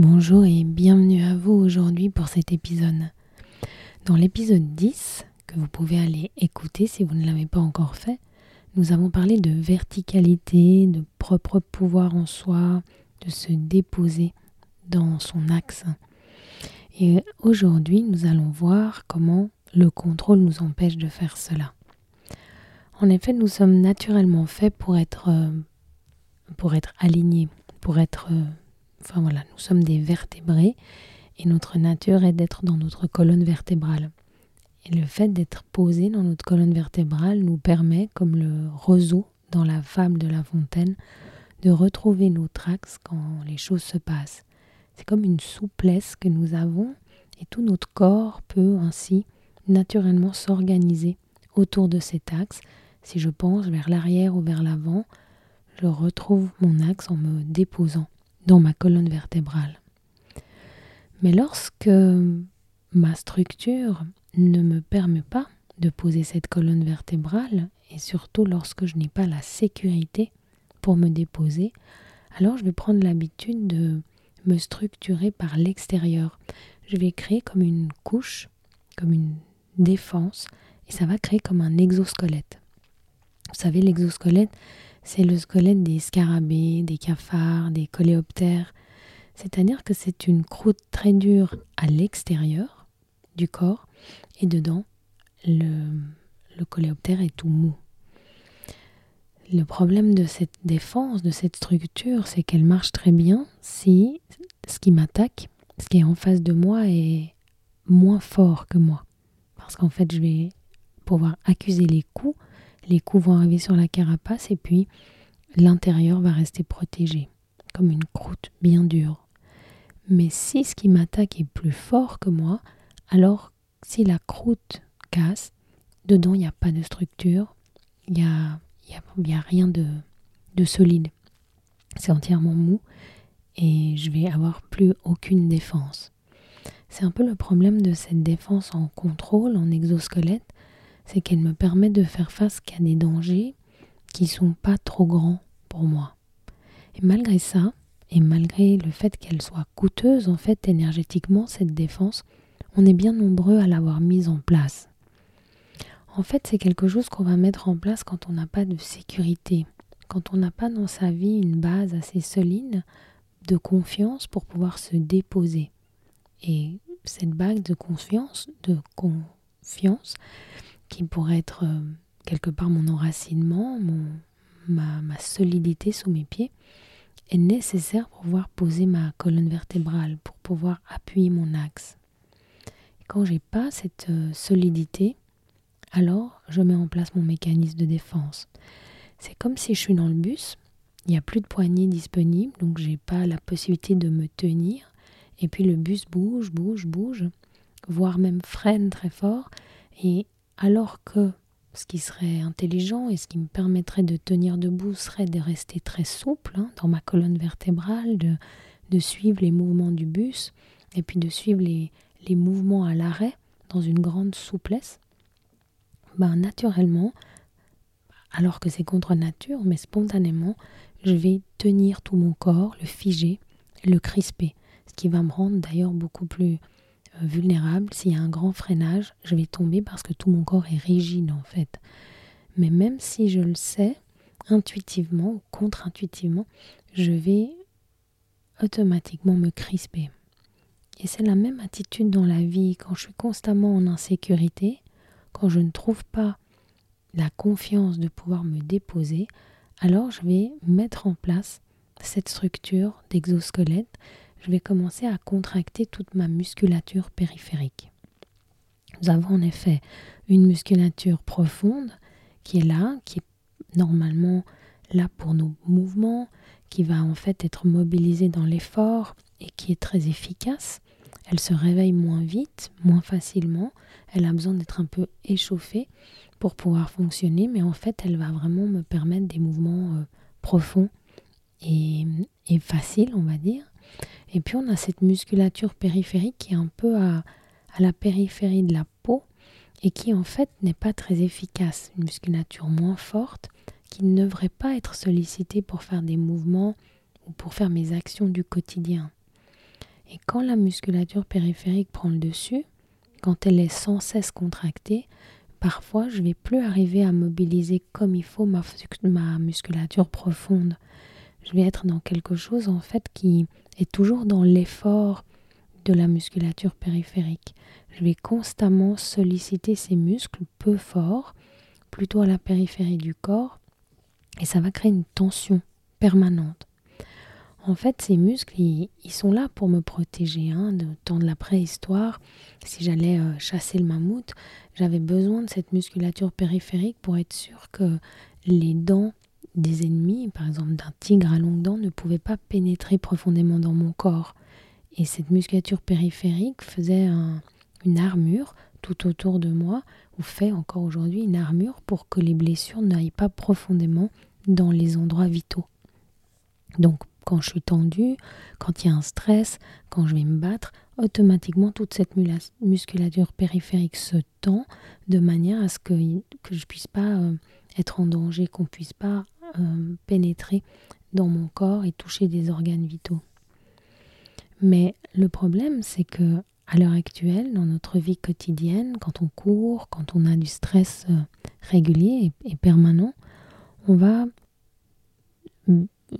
Bonjour et bienvenue à vous aujourd'hui pour cet épisode. Dans l'épisode 10, que vous pouvez aller écouter si vous ne l'avez pas encore fait, nous avons parlé de verticalité, de propre pouvoir en soi, de se déposer dans son axe. Et aujourd'hui, nous allons voir comment le contrôle nous empêche de faire cela. En effet, nous sommes naturellement faits pour être, euh, pour être alignés, pour être euh, Enfin voilà, nous sommes des vertébrés et notre nature est d'être dans notre colonne vertébrale. Et le fait d'être posé dans notre colonne vertébrale nous permet, comme le roseau dans la fable de La Fontaine, de retrouver notre axe quand les choses se passent. C'est comme une souplesse que nous avons et tout notre corps peut ainsi naturellement s'organiser autour de cet axe. Si je pense vers l'arrière ou vers l'avant, je retrouve mon axe en me déposant dans ma colonne vertébrale. Mais lorsque ma structure ne me permet pas de poser cette colonne vertébrale, et surtout lorsque je n'ai pas la sécurité pour me déposer, alors je vais prendre l'habitude de me structurer par l'extérieur. Je vais créer comme une couche, comme une défense, et ça va créer comme un exosquelette. Vous savez, l'exosquelette, c'est le squelette des scarabées, des cafards, des coléoptères. C'est-à-dire que c'est une croûte très dure à l'extérieur du corps et dedans, le, le coléoptère est tout mou. Le problème de cette défense, de cette structure, c'est qu'elle marche très bien si ce qui m'attaque, ce qui est en face de moi est moins fort que moi. Parce qu'en fait, je vais pouvoir accuser les coups les coups vont arriver sur la carapace et puis l'intérieur va rester protégé, comme une croûte bien dure. Mais si ce qui m'attaque est plus fort que moi, alors si la croûte casse, dedans il n'y a pas de structure, il n'y a, y a, rien de, de solide. C'est entièrement mou et je vais avoir plus aucune défense. C'est un peu le problème de cette défense en contrôle, en exosquelette, c'est qu'elle me permet de faire face qu'à des dangers qui sont pas trop grands pour moi. Et malgré ça, et malgré le fait qu'elle soit coûteuse en fait énergétiquement cette défense, on est bien nombreux à l'avoir mise en place. En fait, c'est quelque chose qu'on va mettre en place quand on n'a pas de sécurité, quand on n'a pas dans sa vie une base assez solide de confiance pour pouvoir se déposer. Et cette base de confiance, de confiance, qui pourrait être euh, quelque part mon enracinement, mon, ma, solidité sous mes pieds, est nécessaire pour pouvoir poser ma colonne vertébrale, pour pouvoir appuyer mon axe. Quand j'ai pas cette euh, solidité, alors je mets en place mon mécanisme de défense. C'est comme si je suis dans le bus, il n'y a plus de poignée disponible, donc j'ai pas la possibilité de me tenir, et puis le bus bouge, bouge, bouge, voire même freine très fort, et alors que ce qui serait intelligent et ce qui me permettrait de tenir debout serait de rester très souple hein, dans ma colonne vertébrale, de, suivre les mouvements du bus et puis de suivre les, les mouvements à l'arrêt dans une grande souplesse. Ben, naturellement, alors que c'est contre nature, mais spontanément, je vais tenir tout mon corps, le figer, le crisper, ce qui va me rendre d'ailleurs beaucoup plus vulnérable, s'il y a un grand freinage, je vais tomber parce que tout mon corps est rigide en fait. Mais même si je le sais, intuitivement ou contre-intuitivement, je vais automatiquement me crisper. Et c'est la même attitude dans la vie quand je suis constamment en insécurité, quand je ne trouve pas la confiance de pouvoir me déposer, alors je vais mettre en place cette structure d'exosquelette je vais commencer à contracter toute ma musculature périphérique. Nous avons en effet une musculature profonde qui est là, qui est normalement là pour nos mouvements, qui va en fait être mobilisée dans l'effort et qui est très efficace. elle se réveille moins vite, moins facilement, elle a besoin d'être un peu échauffée pour pouvoir fonctionner, mais en fait, elle va vraiment me permettre des mouvements euh, profonds et, faciles, on va dire. Et puis, on a cette musculature périphérique qui est un peu à, la périphérie de la peau et qui, en fait, n'est pas très efficace. Une musculature moins forte qui ne devrait pas être sollicitée pour faire des mouvements ou pour faire mes actions du quotidien. Et quand la musculature périphérique prend le dessus, quand elle est sans cesse contractée, parfois je vais plus arriver à mobiliser comme il faut ma musculature profonde. Je vais être dans quelque chose en fait qui est toujours dans l'effort de la musculature périphérique. Je vais constamment solliciter ces muscles peu forts, plutôt à la périphérie du corps, et ça va créer une tension permanente. En fait, ces muscles, ils, sont là pour me protéger. Hein, de temps de la préhistoire, si j'allais euh, chasser le mammouth, j'avais besoin de cette musculature périphérique pour être sûr que les dents des ennemis, par exemple d'un tigre à longues dents, ne pouvaient pas pénétrer profondément dans mon corps. Et cette musculature périphérique faisait une armure tout autour de moi, ou fait encore aujourd'hui une armure pour que les blessures n'aillent pas profondément dans les endroits vitaux. Donc quand je suis tendue, quand il y a un stress, quand je vais me battre, automatiquement toute cette musculature périphérique se tend de manière à ce que, que je ne puisse pas euh, être en danger, qu'on ne puisse pas euh, pénétrer dans mon corps et toucher des organes vitaux. Mais le problème, c'est que à l'heure actuelle, dans notre vie quotidienne, quand on court, quand on a du stress euh, régulier et permanent, on va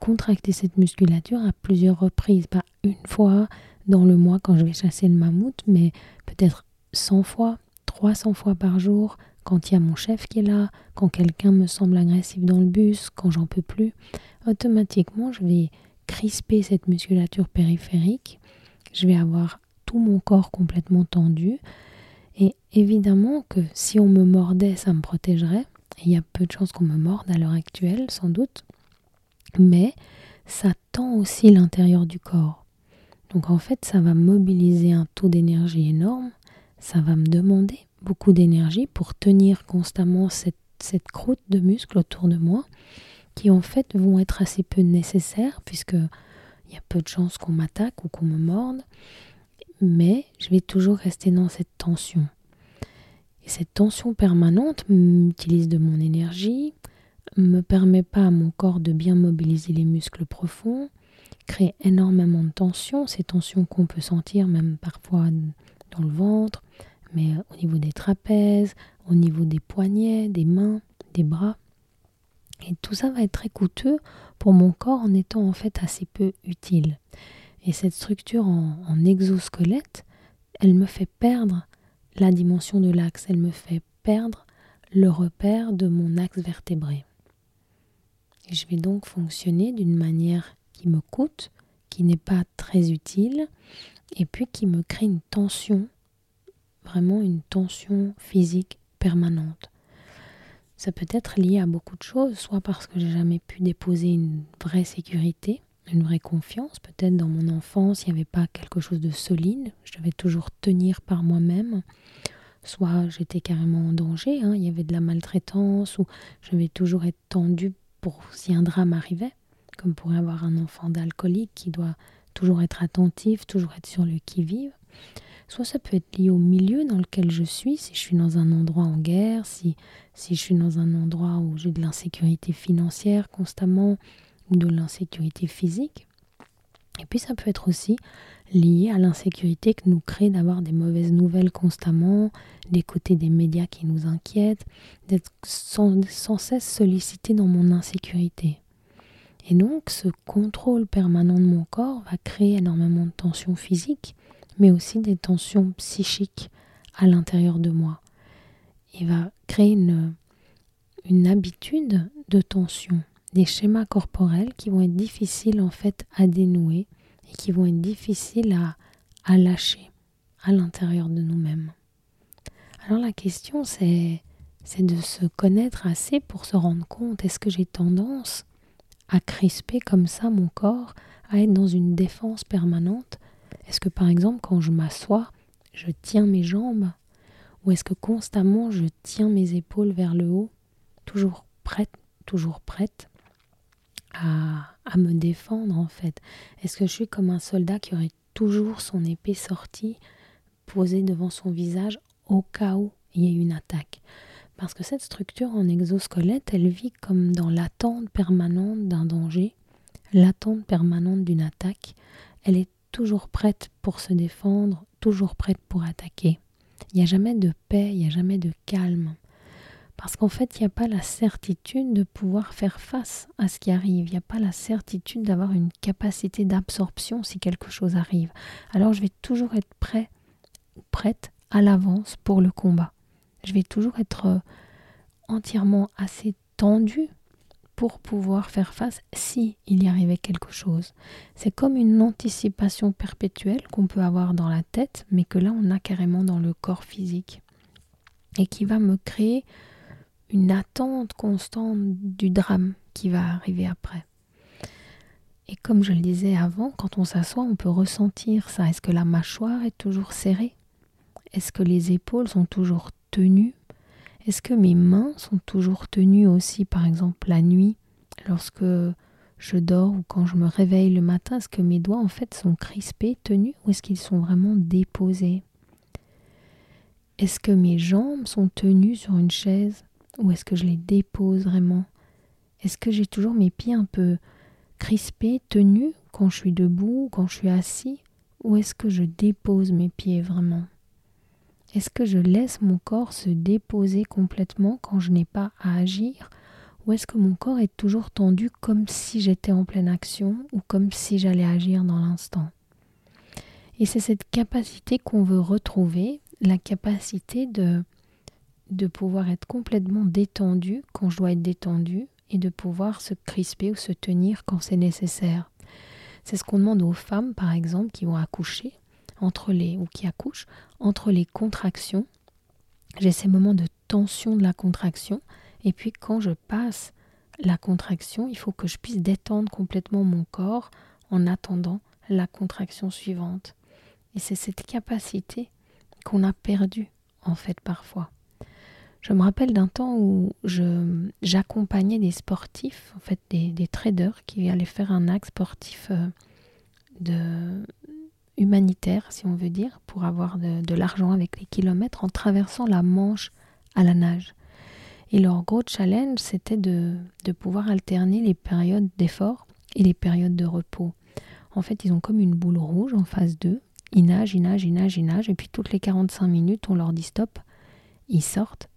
contracter cette musculature à plusieurs reprises, pas une fois dans le mois quand je vais chasser le mammouth, mais peut-être 100 fois, 300 fois par jour, quand il y a mon chef qui est là, quand quelqu'un me semble agressif dans le bus, quand j'en peux plus, automatiquement je vais crisper cette musculature périphérique, je vais avoir tout mon corps complètement tendu, et évidemment que si on me mordait, ça me protégerait, et il y a peu de chances qu'on me morde à l'heure actuelle, sans doute, mais ça tend aussi l'intérieur du corps. Donc en fait, ça va mobiliser un taux d'énergie énorme, ça va me demander beaucoup d'énergie pour tenir constamment cette, cette croûte de muscles autour de moi, qui en fait vont être assez peu nécessaires, puisque il y a peu de chances qu'on m'attaque ou qu'on me morde, mais je vais toujours rester dans cette tension. Et cette tension permanente m'utilise de mon énergie, me permet pas à mon corps de bien mobiliser les muscles profonds, crée énormément de tensions, ces tensions qu'on peut sentir même parfois dans le ventre, mais au niveau des trapèzes, au niveau des poignets, des mains, des bras. Et tout ça va être très coûteux pour mon corps en étant en fait assez peu utile. Et cette structure en, en exosquelette, elle me fait perdre la dimension de l'axe, elle me fait perdre le repère de mon axe vertébré je vais donc fonctionner d'une manière qui me coûte, qui n'est pas très utile, et puis qui me crée une tension, vraiment une tension physique permanente. Ça peut être lié à beaucoup de choses, soit parce que j'ai jamais pu déposer une vraie sécurité, une vraie confiance. Peut-être dans mon enfance, il n'y avait pas quelque chose de solide, je devais toujours tenir par moi-même. Soit j'étais carrément en danger, hein. il y avait de la maltraitance, ou je devais toujours être tendue pour si un drame arrivait, comme pourrait avoir un enfant d'alcoolique qui doit toujours être attentif, toujours être sur le qui-vive. Soit ça peut être lié au milieu dans lequel je suis, si je suis dans un endroit en guerre, si, je suis dans un endroit où j'ai de l'insécurité financière constamment ou de l'insécurité physique. Et puis ça peut être aussi lié à l'insécurité que nous crée d'avoir des mauvaises nouvelles constamment, d'écouter des médias qui nous inquiètent, d'être sans, sans, cesse sollicité dans mon insécurité. Et donc ce contrôle permanent de mon corps va créer énormément de tensions physiques, mais aussi des tensions psychiques à l'intérieur de moi. Il va créer une, habitude de tension, des schémas corporels qui vont être difficiles en fait à dénouer et qui vont être difficiles à, à lâcher à l'intérieur de nous-mêmes. Alors la question c'est c'est de se connaître assez pour se rendre compte est-ce que j'ai tendance à crisper comme ça mon corps, à être dans une défense permanente Est-ce que par exemple quand je m'assois, je tiens mes jambes ou est-ce que constamment je tiens mes épaules vers le haut, toujours prête, toujours prête à, à me défendre en fait? Est-ce que je suis comme un soldat qui aurait toujours son épée sortie, posée devant son visage au cas où il y ait une attaque? Parce que cette structure en exosquelette, elle vit comme dans l'attente permanente d'un danger, l'attente permanente d'une attaque. Elle est toujours prête pour se défendre, toujours prête pour attaquer. Il n'y a jamais de paix, il n'y a jamais de calme. Parce qu'en fait, il n'y a pas la certitude de pouvoir faire face à ce qui arrive. Il n'y a pas la certitude d'avoir une capacité d'absorption si quelque chose arrive. Alors je vais toujours être prêt prête à l'avance pour le combat. Je vais toujours être euh, entièrement assez tendu pour pouvoir faire face si il y arrivait quelque chose. C'est comme une anticipation perpétuelle qu'on peut avoir dans la tête, mais que là on a carrément dans le corps physique et qui va me créer une attente constante du drame qui va arriver après. Et comme je le disais avant, quand on s'assoit, on peut ressentir ça. Est-ce que la mâchoire est toujours serrée? Est-ce que les épaules sont toujours tenues? Est-ce que mes mains sont toujours tenues aussi, par exemple la nuit, lorsque je dors ou quand je me réveille le matin? Est-ce que mes doigts en fait sont crispés, tenus, ou est-ce qu'ils sont vraiment déposés? Est-ce que mes jambes sont tenues sur une chaise ou est-ce que je les dépose vraiment? Est-ce que j'ai toujours mes pieds un peu crispés, tenus quand je suis debout, quand je suis assis ou est-ce que je dépose mes pieds vraiment? Est-ce que je laisse mon corps se déposer complètement quand je n'ai pas à agir? Ou est-ce que mon corps est toujours tendu comme si j'étais en pleine action ou comme si j'allais agir dans l'instant? Et c'est cette capacité qu'on veut retrouver, la capacité de, de pouvoir être complètement détendu quand je dois être détendu et de pouvoir se crisper ou se tenir quand c'est nécessaire. C'est ce qu'on demande aux femmes, par exemple, qui vont accoucher entre les ou qui accouchent entre les contractions. J'ai ces moments de tension de la contraction et puis quand je passe la contraction, il faut que je puisse détendre complètement mon corps en attendant la contraction suivante. Et c'est cette capacité qu'on a perdue en fait parfois. Je me rappelle d'un temps où j'accompagnais des sportifs, en fait des, des, traders qui allaient faire un acte sportif euh, de, humanitaire, si on veut dire, pour avoir de, l'argent avec les kilomètres en traversant la Manche à la nage. Et leur gros challenge, c'était de, de pouvoir alterner les périodes d'effort et les périodes de repos. En fait, ils ont comme une boule rouge en phase 2. Ils nagent, ils nagent, ils nagent, ils nagent. Et puis toutes les 45 minutes, on leur dit stop. Ils sortent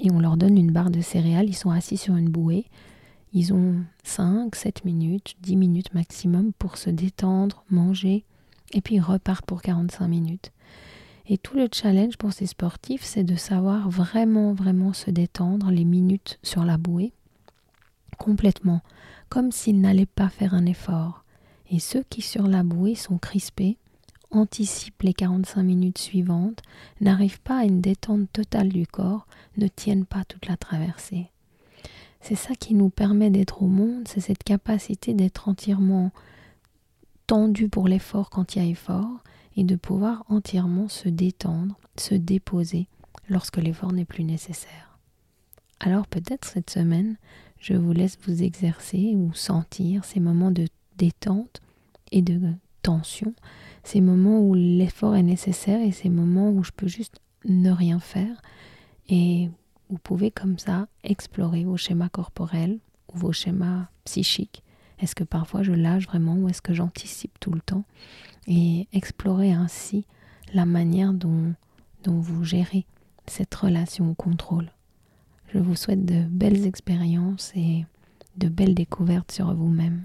et on leur donne une barre de céréales. Ils sont assis sur une bouée. Ils ont 5, 7 minutes, 10 minutes maximum pour se détendre, manger, et puis ils repartent pour 45 minutes. Et tout le challenge pour ces sportifs, c'est de savoir vraiment, vraiment se détendre les minutes sur la bouée, complètement, comme s'ils n'allaient pas faire un effort. Et ceux qui sur la bouée sont crispés, anticipent les 45 minutes suivantes, n'arrivent pas à une détente totale du corps, ne tiennent pas toute la traversée. C'est ça qui nous permet d'être au monde, c'est cette capacité d'être entièrement tendu pour l'effort quand il y a effort et de pouvoir entièrement se détendre, se déposer lorsque l'effort n'est plus nécessaire. Alors peut-être cette semaine, je vous laisse vous exercer ou sentir ces moments de détente et de tension, ces moments où l'effort est nécessaire et ces moments où je peux juste ne rien faire et vous pouvez comme ça explorer vos schémas corporels ou vos schémas psychiques est-ce que parfois je lâche vraiment ou est-ce que j'anticipe tout le temps Et explorer ainsi la manière dont, dont vous gérez cette relation au contrôle. Je vous souhaite de belles expériences et de belles découvertes sur vous-même.